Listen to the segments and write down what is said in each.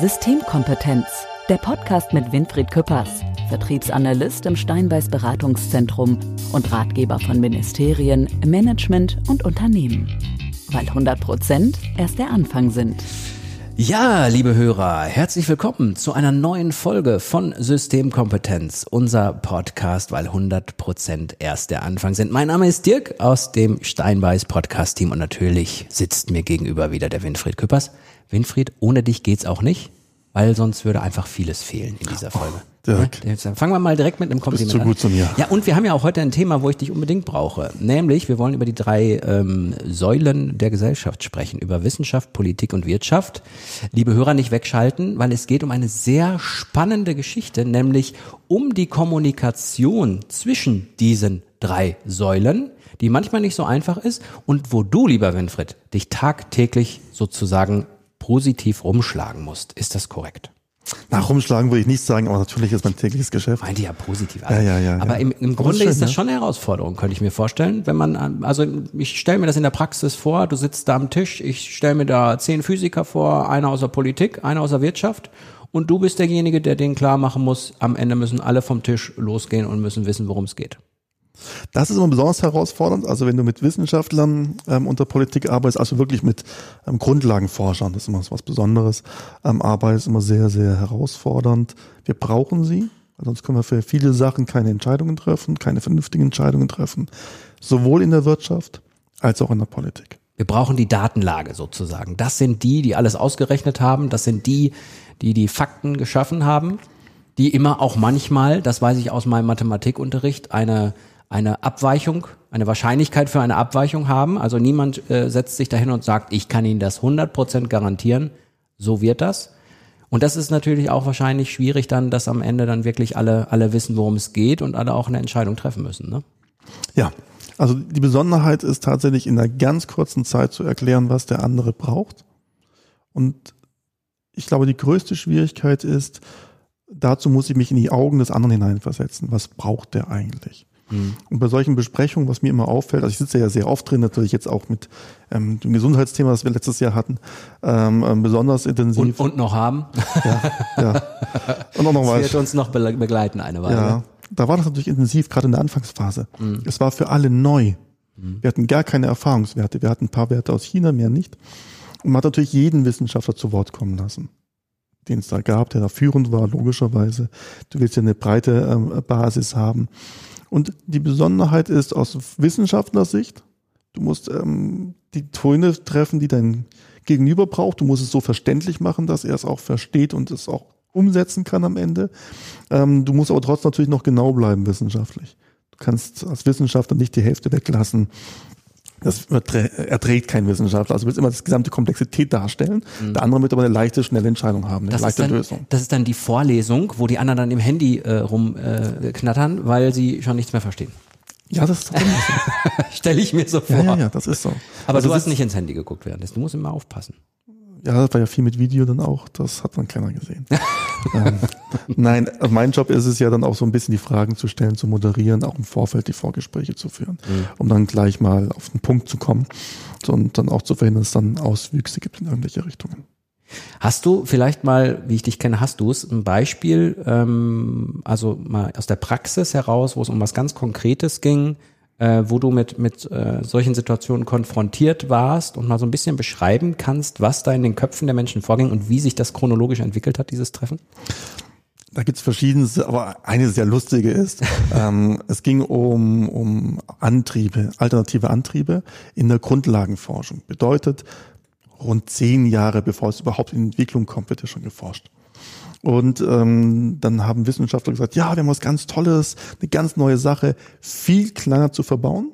Systemkompetenz, der Podcast mit Winfried Küppers, Vertriebsanalyst im Steinbeiß Beratungszentrum und Ratgeber von Ministerien, Management und Unternehmen. Weil 100 Prozent erst der Anfang sind. Ja, liebe Hörer, herzlich willkommen zu einer neuen Folge von Systemkompetenz, unser Podcast, weil 100 Prozent erst der Anfang sind. Mein Name ist Dirk aus dem Steinbeiß Podcast Team und natürlich sitzt mir gegenüber wieder der Winfried Küppers. Winfried, ohne dich geht's auch nicht, weil sonst würde einfach vieles fehlen in dieser Folge. Oh, Dirk. Ja, fangen wir mal direkt mit einem Kompliment Bist du gut zu mir. Ja, und wir haben ja auch heute ein Thema, wo ich dich unbedingt brauche. Nämlich, wir wollen über die drei ähm, Säulen der Gesellschaft sprechen, über Wissenschaft, Politik und Wirtschaft. Liebe Hörer, nicht wegschalten, weil es geht um eine sehr spannende Geschichte, nämlich um die Kommunikation zwischen diesen drei Säulen die manchmal nicht so einfach ist und wo du, lieber Winfried, dich tagtäglich sozusagen positiv rumschlagen musst. Ist das korrekt? Nach rumschlagen würde ich nicht sagen, aber natürlich ist mein tägliches Geschäft. Meinte ja positiv. Also. Ja, ja, ja. Aber im, im Grunde schön, ist das schon eine Herausforderung, könnte ich mir vorstellen. Wenn man, also ich stelle mir das in der Praxis vor, du sitzt da am Tisch, ich stelle mir da zehn Physiker vor, einer aus der Politik, einer aus der Wirtschaft und du bist derjenige, der denen klar machen muss, am Ende müssen alle vom Tisch losgehen und müssen wissen, worum es geht. Das ist immer besonders herausfordernd. Also wenn du mit Wissenschaftlern ähm, unter Politik arbeitest, also wirklich mit ähm, Grundlagenforschern, das ist immer was Besonderes, ähm, arbeitest, immer sehr, sehr herausfordernd. Wir brauchen sie, sonst können wir für viele Sachen keine Entscheidungen treffen, keine vernünftigen Entscheidungen treffen, sowohl in der Wirtschaft als auch in der Politik. Wir brauchen die Datenlage sozusagen. Das sind die, die alles ausgerechnet haben. Das sind die, die die Fakten geschaffen haben, die immer auch manchmal, das weiß ich aus meinem Mathematikunterricht, eine eine Abweichung, eine Wahrscheinlichkeit für eine Abweichung haben. Also niemand äh, setzt sich dahin und sagt, ich kann Ihnen das 100% garantieren, so wird das. Und das ist natürlich auch wahrscheinlich schwierig dann, dass am Ende dann wirklich alle, alle wissen, worum es geht und alle auch eine Entscheidung treffen müssen. Ne? Ja, also die Besonderheit ist tatsächlich in einer ganz kurzen Zeit zu erklären, was der andere braucht. Und ich glaube, die größte Schwierigkeit ist, dazu muss ich mich in die Augen des anderen hineinversetzen. Was braucht der eigentlich? Mhm. Und bei solchen Besprechungen, was mir immer auffällt, also ich sitze ja sehr oft drin, natürlich jetzt auch mit ähm, dem Gesundheitsthema, das wir letztes Jahr hatten, ähm, ähm, besonders intensiv. Und, und noch haben. Ja, ja. Und auch noch was. Wird uns noch begleiten eine Weile. Ja, da war das natürlich intensiv, gerade in der Anfangsphase. Mhm. Es war für alle neu. Mhm. Wir hatten gar keine Erfahrungswerte. Wir hatten ein paar Werte aus China, mehr nicht. Und man hat natürlich jeden Wissenschaftler zu Wort kommen lassen den es da gab, der da führend war, logischerweise. Du willst ja eine breite ähm, Basis haben. Und die Besonderheit ist aus Wissenschaftlersicht, du musst ähm, die Töne treffen, die dein Gegenüber braucht. Du musst es so verständlich machen, dass er es auch versteht und es auch umsetzen kann am Ende. Ähm, du musst aber trotzdem natürlich noch genau bleiben wissenschaftlich. Du kannst als Wissenschaftler nicht die Hälfte weglassen das erträgt kein Wissenschaftler. Also du willst immer das gesamte Komplexität darstellen. Mhm. Der andere wird aber eine leichte, schnelle Entscheidung haben, eine das leichte dann, Lösung. Das ist dann die Vorlesung, wo die anderen dann im Handy äh, rumknattern, äh, weil sie schon nichts mehr verstehen. Ja, das ist so. Stelle ich mir so vor. Ja, ja, ja, das ist so. Aber also du hast nicht ins Handy geguckt währenddessen. Du musst immer aufpassen. Ja, das war ja viel mit Video dann auch. Das hat dann keiner gesehen. ähm, nein, also mein Job ist es ja dann auch so ein bisschen die Fragen zu stellen, zu moderieren, auch im Vorfeld die Vorgespräche zu führen, mhm. um dann gleich mal auf den Punkt zu kommen und dann auch zu verhindern, dass es dann Auswüchse gibt in irgendwelche Richtungen. Hast du vielleicht mal, wie ich dich kenne, hast du es, ein Beispiel, ähm, also mal aus der Praxis heraus, wo es um was ganz Konkretes ging, äh, wo du mit, mit äh, solchen Situationen konfrontiert warst und mal so ein bisschen beschreiben kannst, was da in den Köpfen der Menschen vorging und wie sich das chronologisch entwickelt hat, dieses Treffen? Da gibt's verschiedenste, aber eine sehr lustige ist, ähm, es ging um, um Antriebe, alternative Antriebe in der Grundlagenforschung. Bedeutet, rund zehn Jahre bevor es überhaupt in Entwicklung kommt, wird ja schon geforscht. Und ähm, dann haben Wissenschaftler gesagt, ja, wir haben was ganz Tolles, eine ganz neue Sache, viel kleiner zu verbauen,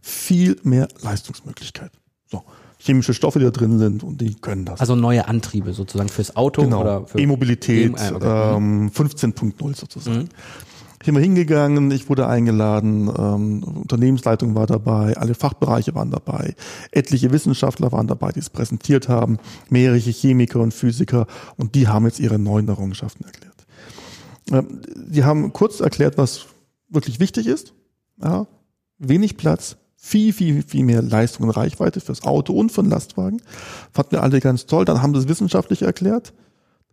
viel mehr Leistungsmöglichkeit. So, chemische Stoffe, die da drin sind und die können das. Also neue Antriebe sozusagen fürs Auto genau. oder für E-Mobilität, e ähm, 15.0 sozusagen. Mhm sind wir hingegangen, ich wurde eingeladen, ähm, Unternehmensleitung war dabei, alle Fachbereiche waren dabei, etliche Wissenschaftler waren dabei, die es präsentiert haben, mehrere Chemiker und Physiker und die haben jetzt ihre neuen Errungenschaften erklärt. Ähm, die haben kurz erklärt, was wirklich wichtig ist. Ja, wenig Platz, viel, viel, viel mehr Leistung und Reichweite fürs Auto und für den Lastwagen. Fanden wir alle ganz toll. Dann haben sie es wissenschaftlich erklärt.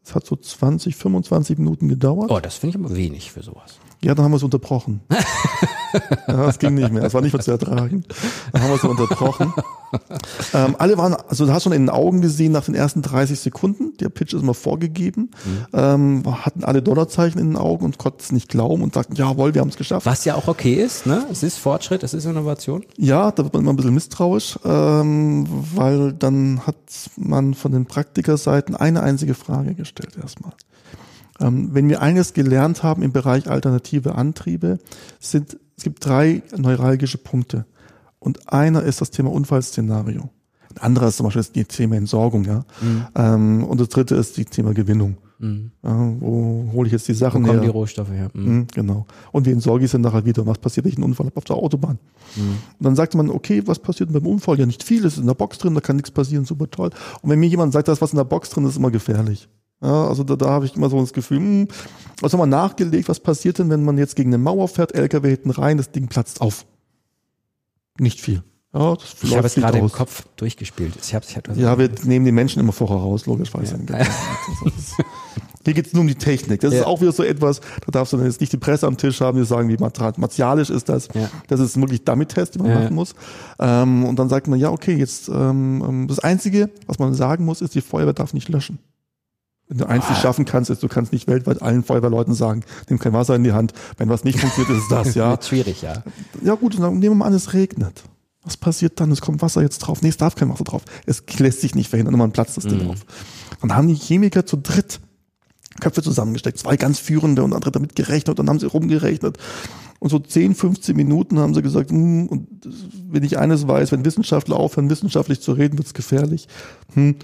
Es hat so 20, 25 Minuten gedauert. Oh, das finde ich aber wenig für sowas. Ja, dann haben wir es unterbrochen. ja, es ging nicht mehr. Es war nicht mehr zu ertragen. Dann haben wir es unterbrochen. Ähm, alle waren, also du hast schon in den Augen gesehen nach den ersten 30 Sekunden, der Pitch ist immer vorgegeben, mhm. ähm, hatten alle Dollarzeichen in den Augen und konnten es nicht glauben und sagten, jawohl, wir haben es geschafft. Was ja auch okay ist, ne? Es ist Fortschritt, es ist Innovation. Ja, da wird man immer ein bisschen misstrauisch, ähm, weil dann hat man von den Praktikerseiten eine einzige Frage gestellt erstmal. Ähm, wenn wir eines gelernt haben im Bereich alternative Antriebe, sind, es gibt drei neuralgische Punkte. Und einer ist das Thema Unfallszenario. Ein anderer ist zum Beispiel das Thema Entsorgung, ja. Mhm. Ähm, und das dritte ist das Thema Gewinnung. Mhm. Ja, wo hole ich jetzt die Sachen wo kommen her? die Rohstoffe her? Mhm. mhm. genau. Und wie entsorge ich sie nachher wieder? Was passiert, wenn ich einen Unfall habe auf der Autobahn? Mhm. Und dann sagt man, okay, was passiert beim Unfall? Ja, nicht viel, es ist in der Box drin, da kann nichts passieren, super toll. Und wenn mir jemand sagt, da ist was in der Box drin, ist immer gefährlich. Ja, also da, da habe ich immer so das Gefühl, hm, was haben wir nachgelegt, was passiert denn, wenn man jetzt gegen eine Mauer fährt, LKW hinten rein, das Ding platzt auf. Nicht viel. Ja, das ich habe es gerade im Kopf durchgespielt. Ich hab's, ich hab ja, wir nehmen die Menschen immer vorher raus, logischerweise. Ja. Hier geht es nur um die Technik. Das ja. ist auch wieder so etwas, da darfst du dann jetzt nicht die Presse am Tisch haben, die sagen, wie martialisch ist das. Ja. Das ist wirklich Dummy-Test, den man ja. machen muss. Ähm, und dann sagt man, ja, okay, jetzt ähm, ähm, das Einzige, was man sagen muss, ist, die Feuerwehr darf nicht löschen. Wenn du eins nicht schaffen kannst, ist, du kannst nicht weltweit allen Feuerwehrleuten sagen, nimm kein Wasser in die Hand. Wenn was nicht funktioniert, ist es das, ja. schwierig, ja. Ja gut, dann nehmen wir mal an, es regnet. Was passiert dann? Es kommt Wasser jetzt drauf. Nee, es darf kein Wasser drauf. Es lässt sich nicht verhindern, man platzt das Ding mhm. auf. Dann haben die Chemiker zu dritt Köpfe zusammengesteckt, zwei ganz führende und andere damit gerechnet und dann haben sie rumgerechnet. Und so 10, 15 Minuten haben sie gesagt, hm, und wenn ich eines weiß, wenn Wissenschaftler aufhören, wissenschaftlich zu reden, wird's gefährlich. Hm,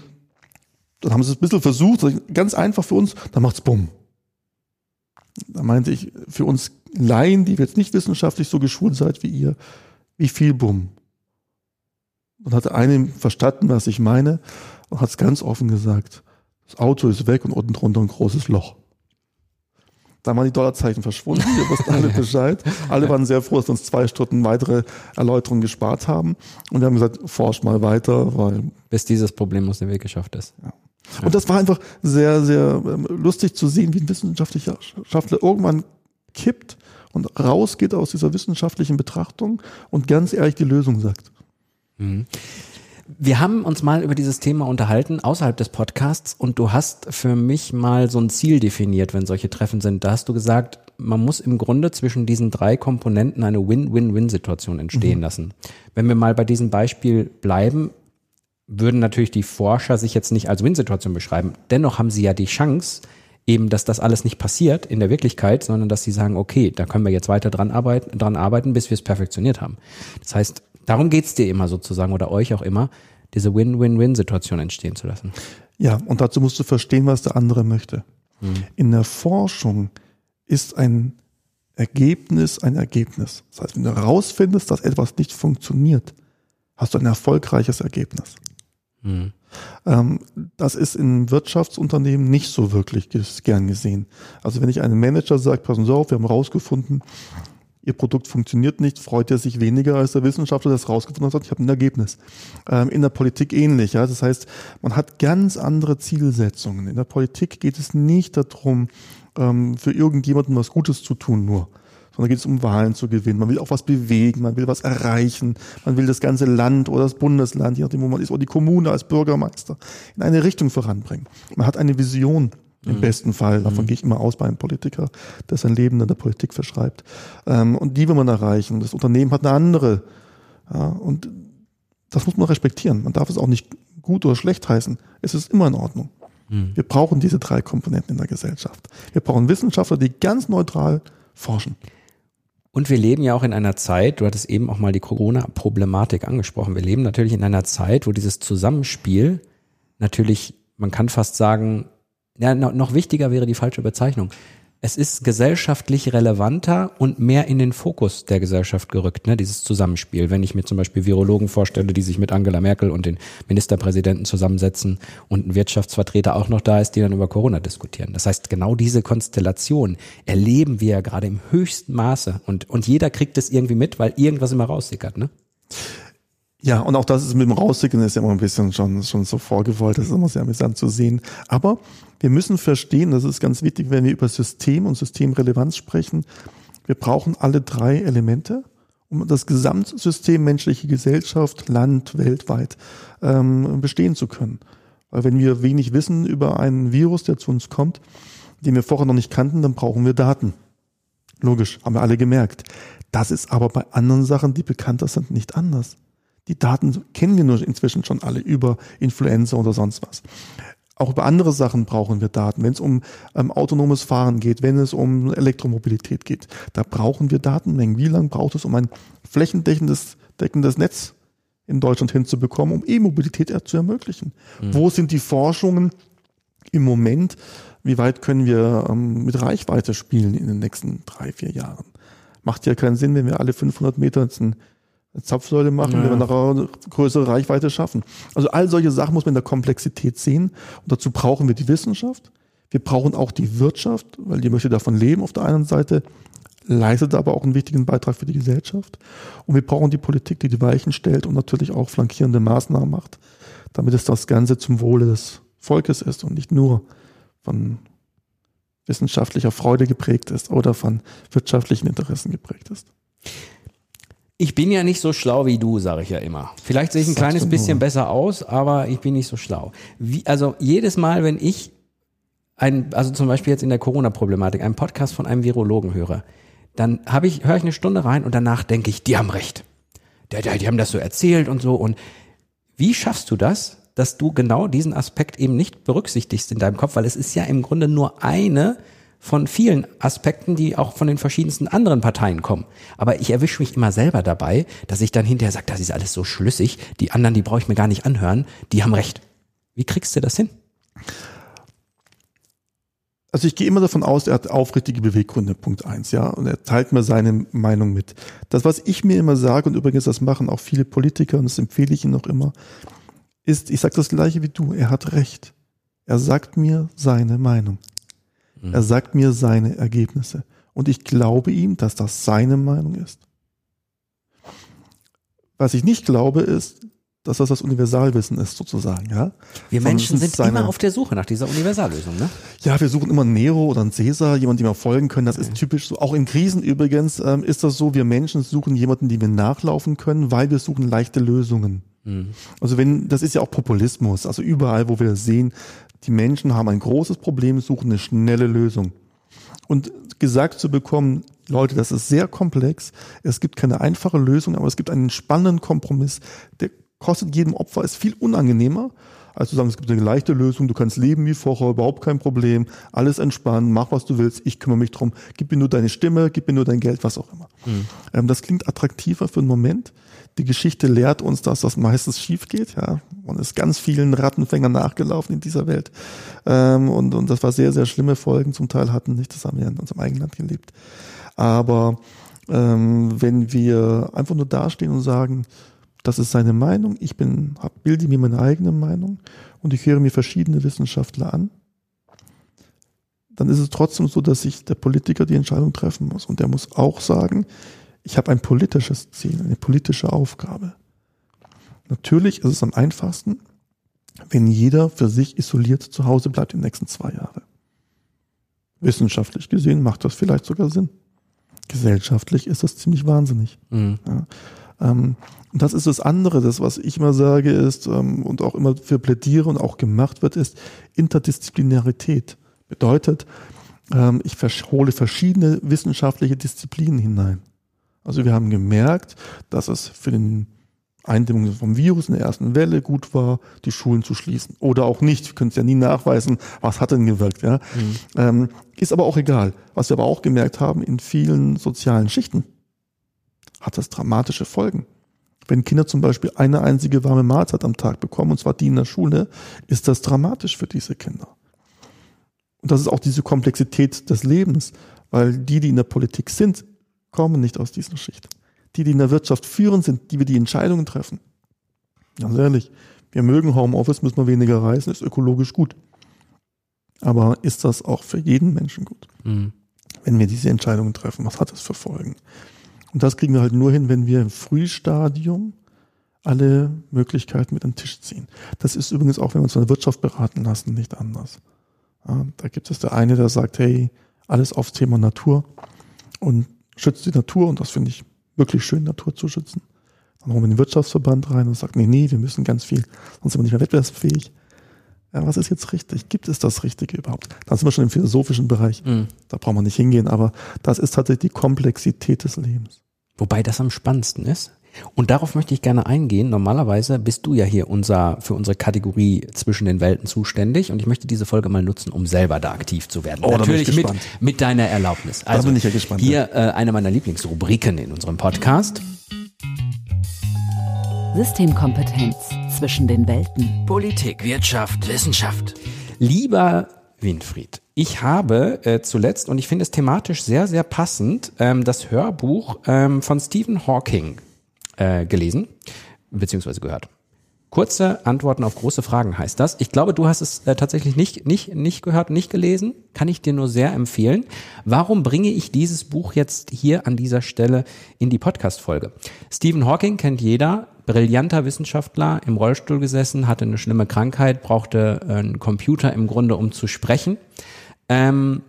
dann haben sie es ein bisschen versucht, ganz einfach für uns, dann macht's bumm. Da meinte ich, für uns Laien, die jetzt nicht wissenschaftlich so geschult seid wie ihr, wie viel bumm. Dann hat eine verstanden, was ich meine, und hat es ganz offen gesagt. Das Auto ist weg und unten drunter ein großes Loch. Da waren die Dollarzeichen verschwunden, ihr wisst alle Bescheid. Alle waren sehr froh, dass wir uns zwei Stunden weitere Erläuterungen gespart haben. Und wir haben gesagt, forsch mal weiter, weil. Bis dieses Problem aus dem Weg geschafft ist. Ja. Und das war einfach sehr, sehr ähm, lustig zu sehen, wie ein wissenschaftlicher Wissenschaftler irgendwann kippt und rausgeht aus dieser wissenschaftlichen Betrachtung und ganz ehrlich die Lösung sagt. Mhm. Wir haben uns mal über dieses Thema unterhalten außerhalb des Podcasts und du hast für mich mal so ein Ziel definiert, wenn solche Treffen sind. Da hast du gesagt, man muss im Grunde zwischen diesen drei Komponenten eine Win-Win-Win-Situation entstehen mhm. lassen. Wenn wir mal bei diesem Beispiel bleiben, würden natürlich die Forscher sich jetzt nicht als Win-Situation beschreiben. Dennoch haben sie ja die Chance, eben, dass das alles nicht passiert in der Wirklichkeit, sondern dass sie sagen, okay, da können wir jetzt weiter dran arbeiten, dran arbeiten bis wir es perfektioniert haben. Das heißt, darum geht's dir immer sozusagen oder euch auch immer, diese Win-Win-Win-Situation entstehen zu lassen. Ja, und dazu musst du verstehen, was der andere möchte. Hm. In der Forschung ist ein Ergebnis ein Ergebnis. Das heißt, wenn du herausfindest, dass etwas nicht funktioniert, hast du ein erfolgreiches Ergebnis. Mhm. Ähm, das ist in Wirtschaftsunternehmen nicht so wirklich gern gesehen. Also wenn ich einem Manager sage, passen Sie auf, wir haben rausgefunden, Ihr Produkt funktioniert nicht, freut er sich weniger als der Wissenschaftler, der es rausgefunden hat, ich habe ein Ergebnis. Ähm, in der Politik ähnlich. Ja? Das heißt, man hat ganz andere Zielsetzungen. In der Politik geht es nicht darum, ähm, für irgendjemanden was Gutes zu tun nur sondern geht es um Wahlen zu gewinnen. Man will auch was bewegen, man will was erreichen, man will das ganze Land oder das Bundesland, je nachdem, wo man ist, oder die Kommune als Bürgermeister in eine Richtung voranbringen. Man hat eine Vision. Im mhm. besten Fall, davon mhm. gehe ich immer aus bei einem Politiker, der sein Leben in der Politik verschreibt. Ähm, und die will man erreichen. Das Unternehmen hat eine andere. Und das muss man respektieren. Man darf es auch nicht gut oder schlecht heißen. Es ist immer in Ordnung. Mhm. Wir brauchen diese drei Komponenten in der Gesellschaft. Wir brauchen Wissenschaftler, die ganz neutral forschen. Und wir leben ja auch in einer Zeit, du hattest eben auch mal die Corona-Problematik angesprochen. Wir leben natürlich in einer Zeit, wo dieses Zusammenspiel natürlich, man kann fast sagen, ja, noch wichtiger wäre die falsche Bezeichnung es ist gesellschaftlich relevanter und mehr in den Fokus der Gesellschaft gerückt, ne, dieses Zusammenspiel. Wenn ich mir zum Beispiel Virologen vorstelle, die sich mit Angela Merkel und den Ministerpräsidenten zusammensetzen und ein Wirtschaftsvertreter auch noch da ist, die dann über Corona diskutieren. Das heißt, genau diese Konstellation erleben wir ja gerade im höchsten Maße und, und jeder kriegt es irgendwie mit, weil irgendwas immer raussickert, ne? Ja, und auch das ist mit dem Rausschicken ist ja immer ein bisschen schon, schon so vorgewollt. Das ist immer sehr amüsant zu sehen. Aber wir müssen verstehen, das ist ganz wichtig, wenn wir über System und Systemrelevanz sprechen. Wir brauchen alle drei Elemente, um das Gesamtsystem menschliche Gesellschaft, Land, weltweit ähm, bestehen zu können. Weil wenn wir wenig wissen über einen Virus, der zu uns kommt, den wir vorher noch nicht kannten, dann brauchen wir Daten. Logisch, haben wir alle gemerkt. Das ist aber bei anderen Sachen, die bekannter sind, nicht anders. Die Daten kennen wir nur inzwischen schon alle über Influenza oder sonst was. Auch über andere Sachen brauchen wir Daten. Wenn es um ähm, autonomes Fahren geht, wenn es um Elektromobilität geht, da brauchen wir Datenmengen. Wie lange braucht es, um ein flächendeckendes deckendes Netz in Deutschland hinzubekommen, um E-Mobilität zu ermöglichen? Mhm. Wo sind die Forschungen im Moment? Wie weit können wir ähm, mit Reichweite spielen in den nächsten drei, vier Jahren? Macht ja keinen Sinn, wenn wir alle 500 Meter jetzt ein Zapfsäule machen, ja. wenn wir nachher eine größere Reichweite schaffen. Also all solche Sachen muss man in der Komplexität sehen. Und dazu brauchen wir die Wissenschaft. Wir brauchen auch die Wirtschaft, weil die möchte davon leben auf der einen Seite, leistet aber auch einen wichtigen Beitrag für die Gesellschaft. Und wir brauchen die Politik, die die Weichen stellt und natürlich auch flankierende Maßnahmen macht, damit es das Ganze zum Wohle des Volkes ist und nicht nur von wissenschaftlicher Freude geprägt ist oder von wirtschaftlichen Interessen geprägt ist. Ich bin ja nicht so schlau wie du, sage ich ja immer. Vielleicht sehe ich ein Sagst kleines bisschen besser aus, aber ich bin nicht so schlau. Wie, also jedes Mal, wenn ich ein, also zum Beispiel jetzt in der Corona-Problematik, einen Podcast von einem Virologen höre, dann habe ich, höre ich eine Stunde rein und danach denke ich, die haben recht. Die, die, die haben das so erzählt und so. Und wie schaffst du das, dass du genau diesen Aspekt eben nicht berücksichtigst in deinem Kopf? Weil es ist ja im Grunde nur eine von vielen Aspekten, die auch von den verschiedensten anderen Parteien kommen. Aber ich erwische mich immer selber dabei, dass ich dann hinterher sage, das ist alles so schlüssig, die anderen, die brauche ich mir gar nicht anhören, die haben recht. Wie kriegst du das hin? Also ich gehe immer davon aus, er hat aufrichtige Beweggründe, Punkt eins, ja, und er teilt mir seine Meinung mit. Das, was ich mir immer sage, und übrigens das machen auch viele Politiker, und das empfehle ich ihm noch immer, ist, ich sage das gleiche wie du, er hat recht. Er sagt mir seine Meinung. Mhm. Er sagt mir seine Ergebnisse. Und ich glaube ihm, dass das seine Meinung ist. Was ich nicht glaube, ist, dass das das Universalwissen ist, sozusagen, ja. Wir Menschen sind seine, immer auf der Suche nach dieser Universallösung, ne? Ja, wir suchen immer einen Nero oder einen Cäsar, jemanden, dem wir folgen können. Das ist typisch so. Auch in Krisen übrigens ähm, ist das so, wir Menschen suchen jemanden, dem wir nachlaufen können, weil wir suchen leichte Lösungen. Mhm. Also wenn, das ist ja auch Populismus. Also überall, wo wir sehen, die Menschen haben ein großes Problem, suchen eine schnelle Lösung. Und gesagt zu bekommen, Leute, das ist sehr komplex, es gibt keine einfache Lösung, aber es gibt einen spannenden Kompromiss, der kostet jedem Opfer, ist viel unangenehmer, als zu sagen, es gibt eine leichte Lösung, du kannst leben wie vorher, überhaupt kein Problem, alles entspannen, mach was du willst, ich kümmere mich drum, gib mir nur deine Stimme, gib mir nur dein Geld, was auch immer. Mhm. Ähm, das klingt attraktiver für einen Moment, die Geschichte lehrt uns, dass das meistens schief geht. Ja, man ist ganz vielen Rattenfängern nachgelaufen in dieser Welt ähm, und und das war sehr sehr schlimme Folgen. Zum Teil hatten nicht, das haben wir in unserem eigenen Land gelebt. Aber ähm, wenn wir einfach nur dastehen und sagen, das ist seine Meinung, ich bin, hab, bilde mir meine eigene Meinung und ich höre mir verschiedene Wissenschaftler an, dann ist es trotzdem so, dass sich der Politiker die Entscheidung treffen muss. Und der muss auch sagen, ich habe ein politisches Ziel, eine politische Aufgabe. Natürlich ist es am einfachsten, wenn jeder für sich isoliert zu Hause bleibt die nächsten zwei Jahre. Wissenschaftlich gesehen macht das vielleicht sogar Sinn. Gesellschaftlich ist das ziemlich wahnsinnig. Mhm. Ja, ähm, und das ist das andere, das, was ich immer sage, ist ähm, und auch immer für plädiere und auch gemacht wird, ist Interdisziplinarität. Bedeutet, ähm, ich hole verschiedene wissenschaftliche Disziplinen hinein. Also wir haben gemerkt, dass es für den Eindämmung vom Virus in der ersten Welle gut war, die Schulen zu schließen. Oder auch nicht. Wir können es ja nie nachweisen, was hat denn gewirkt. Ja? Mhm. Ähm, ist aber auch egal. Was wir aber auch gemerkt haben, in vielen sozialen Schichten hat das dramatische Folgen. Wenn Kinder zum Beispiel eine einzige warme Mahlzeit am Tag bekommen, und zwar die in der Schule, ist das dramatisch für diese Kinder. Und das ist auch diese Komplexität des Lebens, weil die, die in der Politik sind, kommen nicht aus dieser Schicht. Die, die in der Wirtschaft führen sind, die wir die Entscheidungen treffen. Ganz ehrlich, wir mögen Homeoffice, müssen wir weniger reisen, ist ökologisch gut. Aber ist das auch für jeden Menschen gut? Mhm. Wenn wir diese Entscheidungen treffen, was hat das für Folgen? Und das kriegen wir halt nur hin, wenn wir im Frühstadium alle Möglichkeiten mit an den Tisch ziehen. Das ist übrigens auch, wenn wir uns von der Wirtschaft beraten lassen, nicht anders. Ja, da gibt es der eine, der sagt, hey, alles aufs Thema Natur und schützt die Natur und das finde ich wirklich schön, Natur zu schützen. Dann holen wir den Wirtschaftsverband rein und sagt, nee, nee, wir müssen ganz viel, sonst sind wir nicht mehr wettbewerbsfähig. Ja, was ist jetzt richtig? Gibt es das Richtige überhaupt? Da sind wir schon im philosophischen Bereich. Mhm. Da braucht man nicht hingehen, aber das ist tatsächlich die Komplexität des Lebens. Wobei das am spannendsten ist. Und darauf möchte ich gerne eingehen. Normalerweise bist du ja hier unser, für unsere Kategorie zwischen den Welten zuständig und ich möchte diese Folge mal nutzen, um selber da aktiv zu werden. Oh, Natürlich mit, mit deiner Erlaubnis. Also, da bin ich ja gespannt. Hier äh, eine meiner Lieblingsrubriken in unserem Podcast. Systemkompetenz zwischen den Welten. Politik, Wirtschaft, Wissenschaft. Lieber Winfried, ich habe äh, zuletzt, und ich finde es thematisch sehr, sehr passend, ähm, das Hörbuch ähm, von Stephen Hawking äh, gelesen, beziehungsweise gehört. Kurze Antworten auf große Fragen heißt das. Ich glaube, du hast es äh, tatsächlich nicht, nicht, nicht gehört, nicht gelesen. Kann ich dir nur sehr empfehlen. Warum bringe ich dieses Buch jetzt hier an dieser Stelle in die Podcast-Folge? Stephen Hawking kennt jeder. Brillanter Wissenschaftler, im Rollstuhl gesessen, hatte eine schlimme Krankheit, brauchte äh, einen Computer im Grunde, um zu sprechen. Ähm,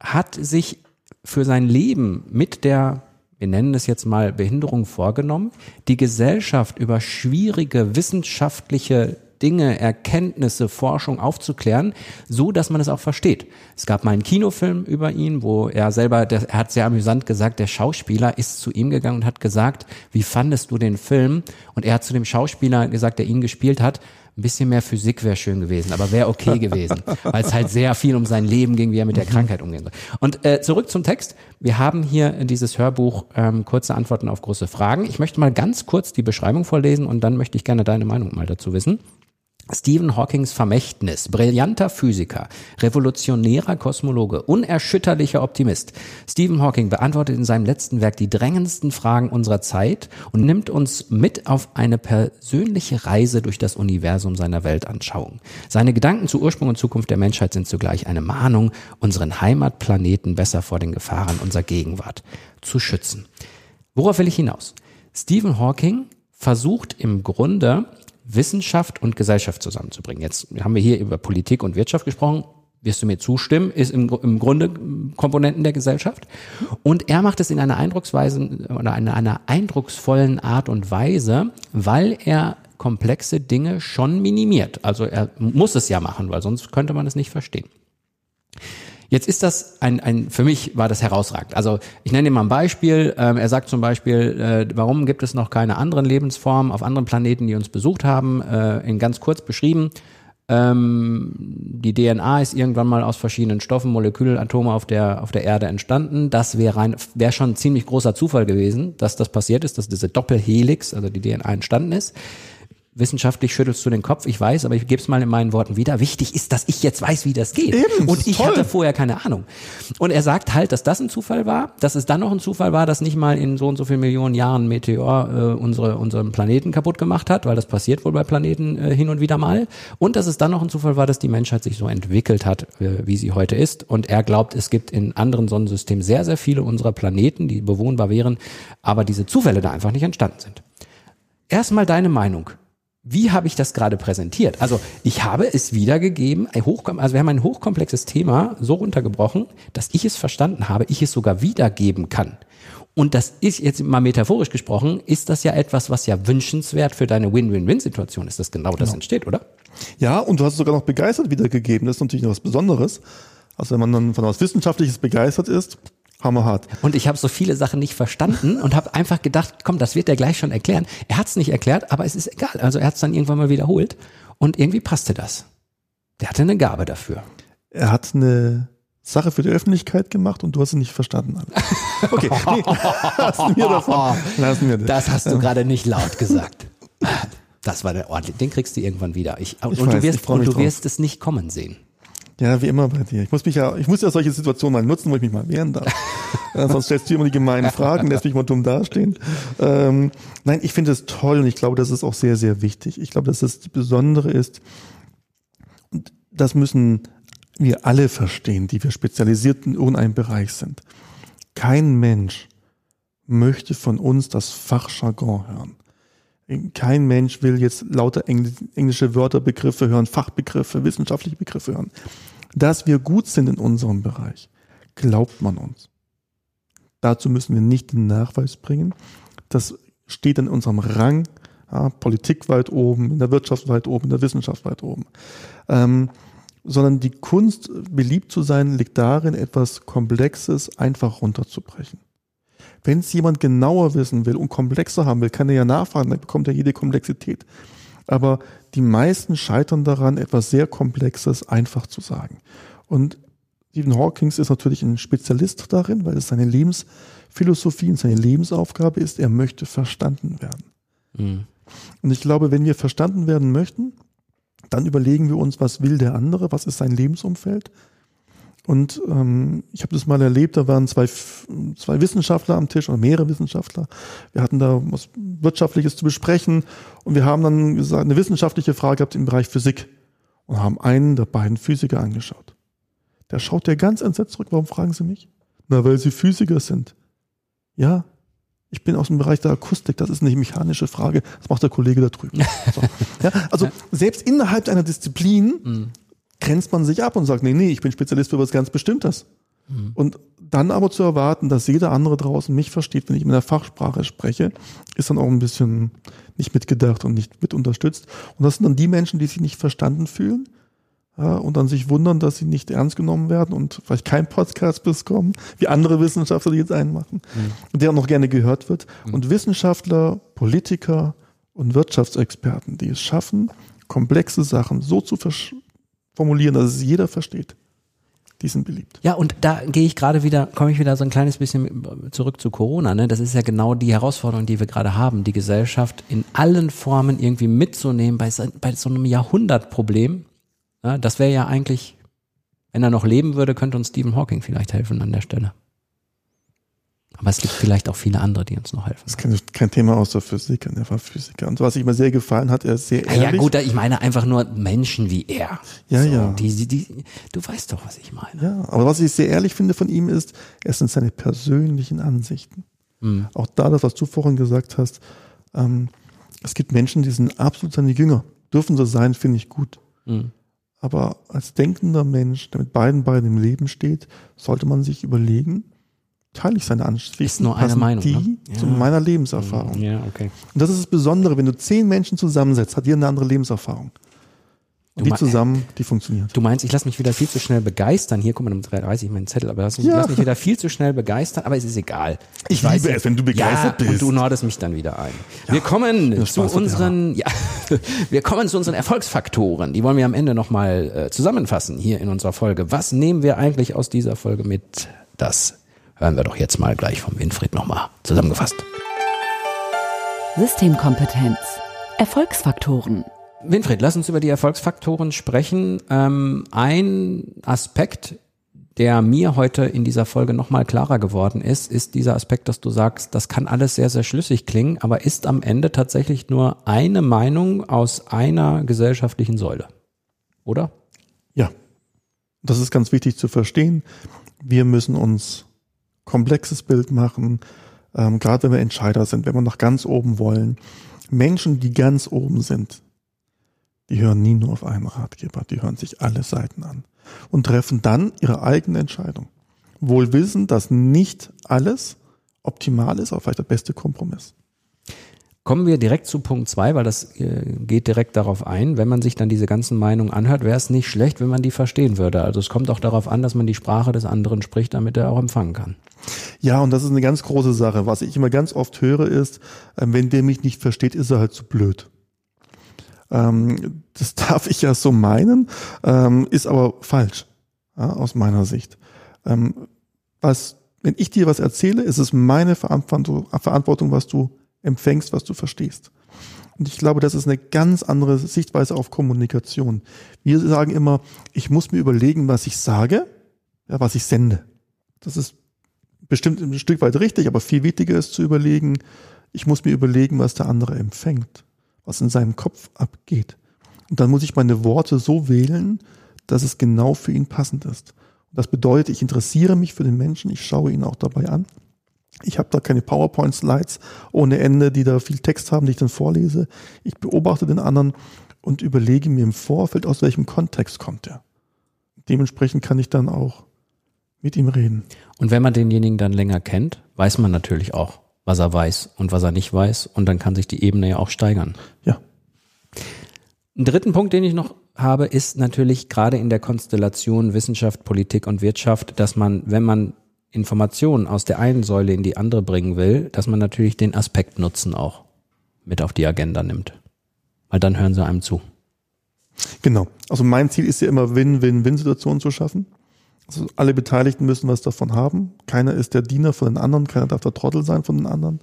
hat sich für sein Leben mit der wir nennen es jetzt mal Behinderung vorgenommen, die Gesellschaft über schwierige wissenschaftliche Dinge, Erkenntnisse, Forschung aufzuklären, so dass man es auch versteht. Es gab mal einen Kinofilm über ihn, wo er selber, der, er hat sehr amüsant gesagt, der Schauspieler ist zu ihm gegangen und hat gesagt, wie fandest du den Film? Und er hat zu dem Schauspieler gesagt, der ihn gespielt hat, ein bisschen mehr Physik wäre schön gewesen, aber wäre okay gewesen, weil es halt sehr viel um sein Leben ging, wie er mit der Krankheit umgehen soll. Und äh, zurück zum Text. Wir haben hier dieses Hörbuch ähm, kurze Antworten auf große Fragen. Ich möchte mal ganz kurz die Beschreibung vorlesen und dann möchte ich gerne deine Meinung mal dazu wissen. Stephen Hawkings Vermächtnis, brillanter Physiker, revolutionärer Kosmologe, unerschütterlicher Optimist. Stephen Hawking beantwortet in seinem letzten Werk die drängendsten Fragen unserer Zeit und nimmt uns mit auf eine persönliche Reise durch das Universum seiner Weltanschauung. Seine Gedanken zu Ursprung und Zukunft der Menschheit sind zugleich eine Mahnung, unseren Heimatplaneten besser vor den Gefahren unserer Gegenwart zu schützen. Worauf will ich hinaus? Stephen Hawking versucht im Grunde Wissenschaft und Gesellschaft zusammenzubringen. Jetzt haben wir hier über Politik und Wirtschaft gesprochen. Wirst du mir zustimmen, ist im, im Grunde Komponenten der Gesellschaft. Und er macht es in einer eindrucksweisen oder einer, einer eindrucksvollen Art und Weise, weil er komplexe Dinge schon minimiert. Also er muss es ja machen, weil sonst könnte man es nicht verstehen. Jetzt ist das ein, ein für mich war das herausragend. Also ich nenne dir mal ein Beispiel. Ähm, er sagt zum Beispiel, äh, warum gibt es noch keine anderen Lebensformen auf anderen Planeten, die uns besucht haben? Äh, in ganz kurz beschrieben. Ähm, die DNA ist irgendwann mal aus verschiedenen Stoffen, Molekülatome auf der, auf der Erde entstanden. Das wäre rein, wäre schon ein ziemlich großer Zufall gewesen, dass das passiert ist, dass diese Doppelhelix, also die DNA entstanden ist. Wissenschaftlich schüttelst du den Kopf, ich weiß, aber ich gebe es mal in meinen Worten wieder. Wichtig ist, dass ich jetzt weiß, wie das geht. Eben, und ich toll. hatte vorher keine Ahnung. Und er sagt halt, dass das ein Zufall war, dass es dann noch ein Zufall war, dass nicht mal in so und so vielen Millionen Jahren Meteor äh, unsere, unseren Planeten kaputt gemacht hat, weil das passiert wohl bei Planeten äh, hin und wieder mal. Und dass es dann noch ein Zufall war, dass die Menschheit sich so entwickelt hat, äh, wie sie heute ist. Und er glaubt, es gibt in anderen Sonnensystemen sehr, sehr viele unserer Planeten, die bewohnbar wären, aber diese Zufälle da einfach nicht entstanden sind. Erstmal deine Meinung. Wie habe ich das gerade präsentiert? Also ich habe es wiedergegeben, also wir haben ein hochkomplexes Thema so runtergebrochen, dass ich es verstanden habe, ich es sogar wiedergeben kann. Und das ist jetzt mal metaphorisch gesprochen, ist das ja etwas, was ja wünschenswert für deine Win-Win-Win-Situation ist, dass genau das Genau. entsteht, oder? Ja, und du hast es sogar noch begeistert wiedergegeben. Das ist natürlich noch was Besonderes. Also wenn man dann von was Wissenschaftliches begeistert ist, hammerhart. Und ich habe so viele Sachen nicht verstanden und habe einfach gedacht, komm, das wird er gleich schon erklären. Er hat es nicht erklärt, aber es ist egal. Also er hat es dann irgendwann mal wiederholt und irgendwie passte das. Der hatte eine Gabe dafür. Er hat eine Sache für die Öffentlichkeit gemacht und du hast es nicht verstanden. Okay, nee, lassen wir davon. Lassen wir das. Das hast du gerade nicht laut gesagt. Das war der ordentlich. Den kriegst du irgendwann wieder. Ich, und Ich du weiß, ich wirst, und du wirst es nicht kommen sehen. Ja, wie immer bei dir. Ich muss mich ja, ich muss ja solche Situationen mal nutzen, wo ich mich mal wehren darf. äh, sonst stellst du immer die gemeinen Fragen, lässt mich mal dumm dastehen. Ähm, nein, ich finde es toll und ich glaube, das ist auch sehr, sehr wichtig. Ich glaube, dass das Besondere ist, und das müssen wir alle verstehen, die wir spezialisiert in irgendeinem Bereich sind. Kein Mensch möchte von uns das Fachjargon hören. Kein Mensch will jetzt lauter englische Wörter, Begriffe hören, Fachbegriffe, wissenschaftliche Begriffe hören. Dass wir gut sind in unserem Bereich, glaubt man uns. Dazu müssen wir nicht den Nachweis bringen. Das steht in unserem Rang, ja, Politik weit oben, in der Wirtschaft weit oben, in der Wissenschaft weit oben. Ähm, sondern die Kunst, beliebt zu sein, liegt darin, etwas Komplexes einfach runterzubrechen. Wenn es jemand genauer wissen will und komplexer haben will, kann er ja nachfragen, dann bekommt er jede Komplexität. Aber die meisten scheitern daran, etwas sehr Komplexes einfach zu sagen. Und Stephen Hawking ist natürlich ein Spezialist darin, weil es seine Lebensphilosophie und seine Lebensaufgabe ist, er möchte verstanden werden. Mhm. Und ich glaube, wenn wir verstanden werden möchten, dann überlegen wir uns, was will der andere, was ist sein Lebensumfeld. Und ähm, ich habe das mal erlebt, da waren zwei, zwei Wissenschaftler am Tisch oder mehrere Wissenschaftler. Wir hatten da was Wirtschaftliches zu besprechen und wir haben dann gesagt, eine wissenschaftliche Frage gehabt im Bereich Physik und haben einen der beiden Physiker angeschaut. Der schaut der ganz entsetzt zurück. Warum fragen Sie mich? Na, weil Sie Physiker sind. Ja, ich bin aus dem Bereich der Akustik, das ist eine mechanische Frage, das macht der Kollege da drüben. So. Ja, also selbst innerhalb einer Disziplin mhm. Grenzt man sich ab und sagt, nee, nee, ich bin Spezialist für was ganz Bestimmtes. Mhm. Und dann aber zu erwarten, dass jeder andere draußen mich versteht, wenn ich in der Fachsprache spreche, ist dann auch ein bisschen nicht mitgedacht und nicht mit unterstützt. Und das sind dann die Menschen, die sich nicht verstanden fühlen, ja, und dann sich wundern, dass sie nicht ernst genommen werden und vielleicht kein Podcast bekommen, wie andere Wissenschaftler, die jetzt einen machen, mhm. und der auch noch gerne gehört wird. Mhm. Und Wissenschaftler, Politiker und Wirtschaftsexperten, die es schaffen, komplexe Sachen so zu formulieren, dass es jeder versteht. Die sind beliebt. Ja, und da gehe ich gerade wieder, komme ich wieder so ein kleines bisschen zurück zu Corona. Ne? Das ist ja genau die Herausforderung, die wir gerade haben, die Gesellschaft in allen Formen irgendwie mitzunehmen bei so, bei so einem Jahrhundertproblem, ja, das wäre ja eigentlich, wenn er noch leben würde, könnte uns Stephen Hawking vielleicht helfen an der Stelle. Aber es gibt vielleicht auch viele andere, die uns noch helfen. Das ist kein, Thema aus der Physik, er war Physiker. Und was ich mir sehr gefallen hat, er ist sehr ehrlich. Ja, ja gut, ich meine einfach nur Menschen wie er. Ja, so, ja. Die, die, die, du weißt doch, was ich meine. Ja, aber was ich sehr ehrlich finde von ihm ist, es sind seine persönlichen Ansichten. Mhm. Auch da, das, was du vorhin gesagt hast, ähm, es gibt Menschen, die sind absolut seine Jünger. Dürfen so sein, finde ich gut. Mhm. Aber als denkender Mensch, der mit beiden Beinen im Leben steht, sollte man sich überlegen, teile ich seine Ansichten? Ist nur eine Meinung, die ne? ja. zu meiner Lebenserfahrung. Ja, okay. Und das ist das Besondere, wenn du zehn Menschen zusammensetzt, hat jeder eine andere Lebenserfahrung. Und die zusammen, die funktioniert. Du meinst, ich lasse mich wieder viel zu schnell begeistern. Hier, guck mal, um 3.30 ich meinen Zettel, aber lass mich, ja. lass mich wieder viel zu schnell begeistern, aber es ist egal. Ich, ich liebe es, wenn du begeistert ja, bist. Und du nordest mich dann wieder ein. Ja. Wir kommen zu unseren, ja, wir kommen zu unseren Erfolgsfaktoren. Die wollen wir am Ende nochmal äh, zusammenfassen hier in unserer Folge. Was nehmen wir eigentlich aus dieser Folge mit? Das hören wir doch jetzt mal gleich vom Winfried nochmal zusammengefasst. Systemkompetenz. Erfolgsfaktoren. Winfried, lass uns über die Erfolgsfaktoren sprechen. Ähm, ein Aspekt, der mir heute in dieser Folge nochmal klarer geworden ist, ist dieser Aspekt, dass du sagst, das kann alles sehr, sehr schlüssig klingen, aber ist am Ende tatsächlich nur eine Meinung aus einer gesellschaftlichen Säule. Oder? Ja. Das ist ganz wichtig zu verstehen. Wir müssen uns komplexes Bild machen, ähm, gerade wenn wir Entscheider sind, wenn wir nach ganz oben wollen. Menschen, die ganz oben sind, die hören nie nur auf einen Ratgeber, die hören sich alle Seiten an und treffen dann ihre eigene Entscheidung. Wohl wissen, dass nicht alles optimal ist, aber vielleicht der beste Kompromiss. Kommen wir direkt zu Punkt zwei, weil das äh, geht direkt darauf ein. Wenn man sich dann diese ganzen Meinungen anhört, wäre es nicht schlecht, wenn man die verstehen würde. Also es kommt auch darauf an, dass man die Sprache des anderen spricht, damit er auch empfangen kann. Ja, und das ist eine ganz große Sache. Was ich immer ganz oft höre, ist, äh, wenn der mich nicht versteht, ist er halt zu blöd. Ähm, das darf ich ja so meinen, ähm, ist aber falsch ja, aus meiner Sicht. Ähm, was, wenn ich dir was erzähle, ist es meine Verantwortung, Verantwortung, was du empfängst, was du verstehst. Und ich glaube, das ist eine ganz andere Sichtweise auf Kommunikation. Wir sagen immer, ich muss mir überlegen, was ich sage, ja, was ich sende. Das ist bestimmt ein Stück weit richtig, aber viel wichtiger ist zu überlegen, ich muss mir überlegen, was der andere empfängt was in seinem Kopf abgeht. Und dann muss ich meine Worte so wählen, dass es genau für ihn passend ist. Und das bedeutet, ich interessiere mich für den Menschen, ich schaue ihn auch dabei an. Ich habe da keine PowerPoint-Slides ohne Ende, die da viel Text haben, die ich dann vorlese. Ich beobachte den anderen und überlege mir im Vorfeld, aus welchem Kontext kommt er. Dementsprechend kann ich dann auch mit ihm reden. Und wenn man denjenigen dann länger kennt, weiß man natürlich auch, was er weiß und was er nicht weiß. Und dann kann sich die Ebene ja auch steigern. Ja. Einen dritten Punkt, den ich noch habe, ist natürlich gerade in der Konstellation Wissenschaft, Politik und Wirtschaft, dass man, wenn man Informationen aus der einen Säule in die andere bringen will, dass man natürlich den Aspekt Nutzen auch mit auf die Agenda nimmt. Weil dann hören sie einem zu. Genau. Also mein Ziel ist ja immer Win-Win-Win-Situationen zu schaffen. Also alle Beteiligten müssen was davon haben. Keiner ist der Diener von den anderen, keiner darf der Trottel sein von den anderen.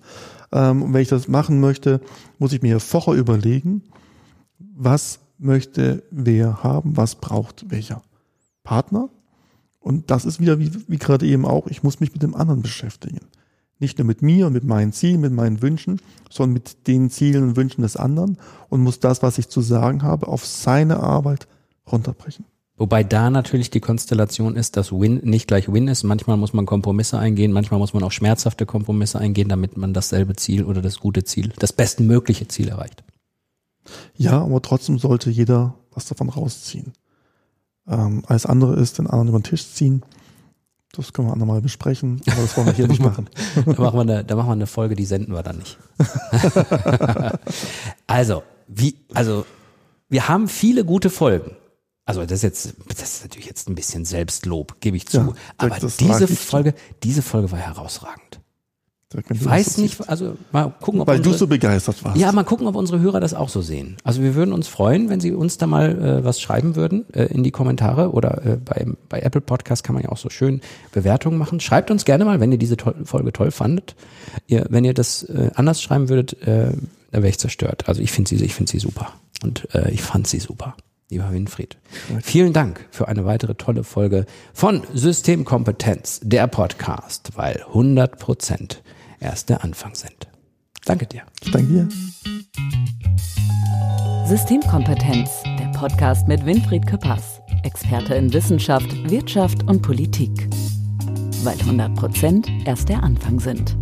Ähm, und wenn ich das machen möchte, muss ich mir vorher überlegen, was möchte wer haben, was braucht welcher Partner. Und das ist wieder wie, wie gerade eben auch, ich muss mich mit dem anderen beschäftigen. Nicht nur mit mir und mit meinen Zielen, mit meinen Wünschen, sondern mit den Zielen und Wünschen des anderen und muss das, was ich zu sagen habe, auf seine Arbeit runterbrechen. Wobei da natürlich die Konstellation ist, dass Win nicht gleich Win ist. Manchmal muss man Kompromisse eingehen, manchmal muss man auch schmerzhafte Kompromisse eingehen, damit man dasselbe Ziel oder das gute Ziel, das bestmögliche Ziel erreicht. Ja, aber trotzdem sollte jeder was davon rausziehen. Ähm, alles andere ist den anderen über den Tisch ziehen. Das können wir andermal besprechen, aber das wollen wir hier nicht machen. da, machen wir eine, da machen wir eine Folge, die senden wir dann nicht. also, wie, also, wir haben viele gute Folgen. Also das ist jetzt, das ist natürlich jetzt ein bisschen Selbstlob, gebe ich zu. Ja, aber diese Folge, diese Folge war herausragend. Ich weiß nicht, also mal gucken, ob Weil unsere, du so begeistert warst. Ja, mal gucken, ob unsere Hörer das auch so sehen. Also wir würden uns freuen, wenn sie uns da mal äh, was schreiben würden äh, in die Kommentare oder äh, bei, bei Apple Podcast kann man ja auch so schön Bewertungen machen. Schreibt uns gerne mal, wenn ihr diese toll, Folge toll fandet. Ihr, wenn ihr das äh, anders schreiben würdet, äh, da wäre ich zerstört. Also ich finde sie, ich finde sie super und äh, ich fand sie super. Lieber Winfried, vielen Dank für eine weitere tolle Folge von Systemkompetenz, der Podcast, weil 100 Prozent erst der Anfang sind. Danke dir. Danke dir. Systemkompetenz, der Podcast mit Winfried Küppers, Experte in Wissenschaft, Wirtschaft und Politik. Weil 100 Prozent erst der Anfang sind.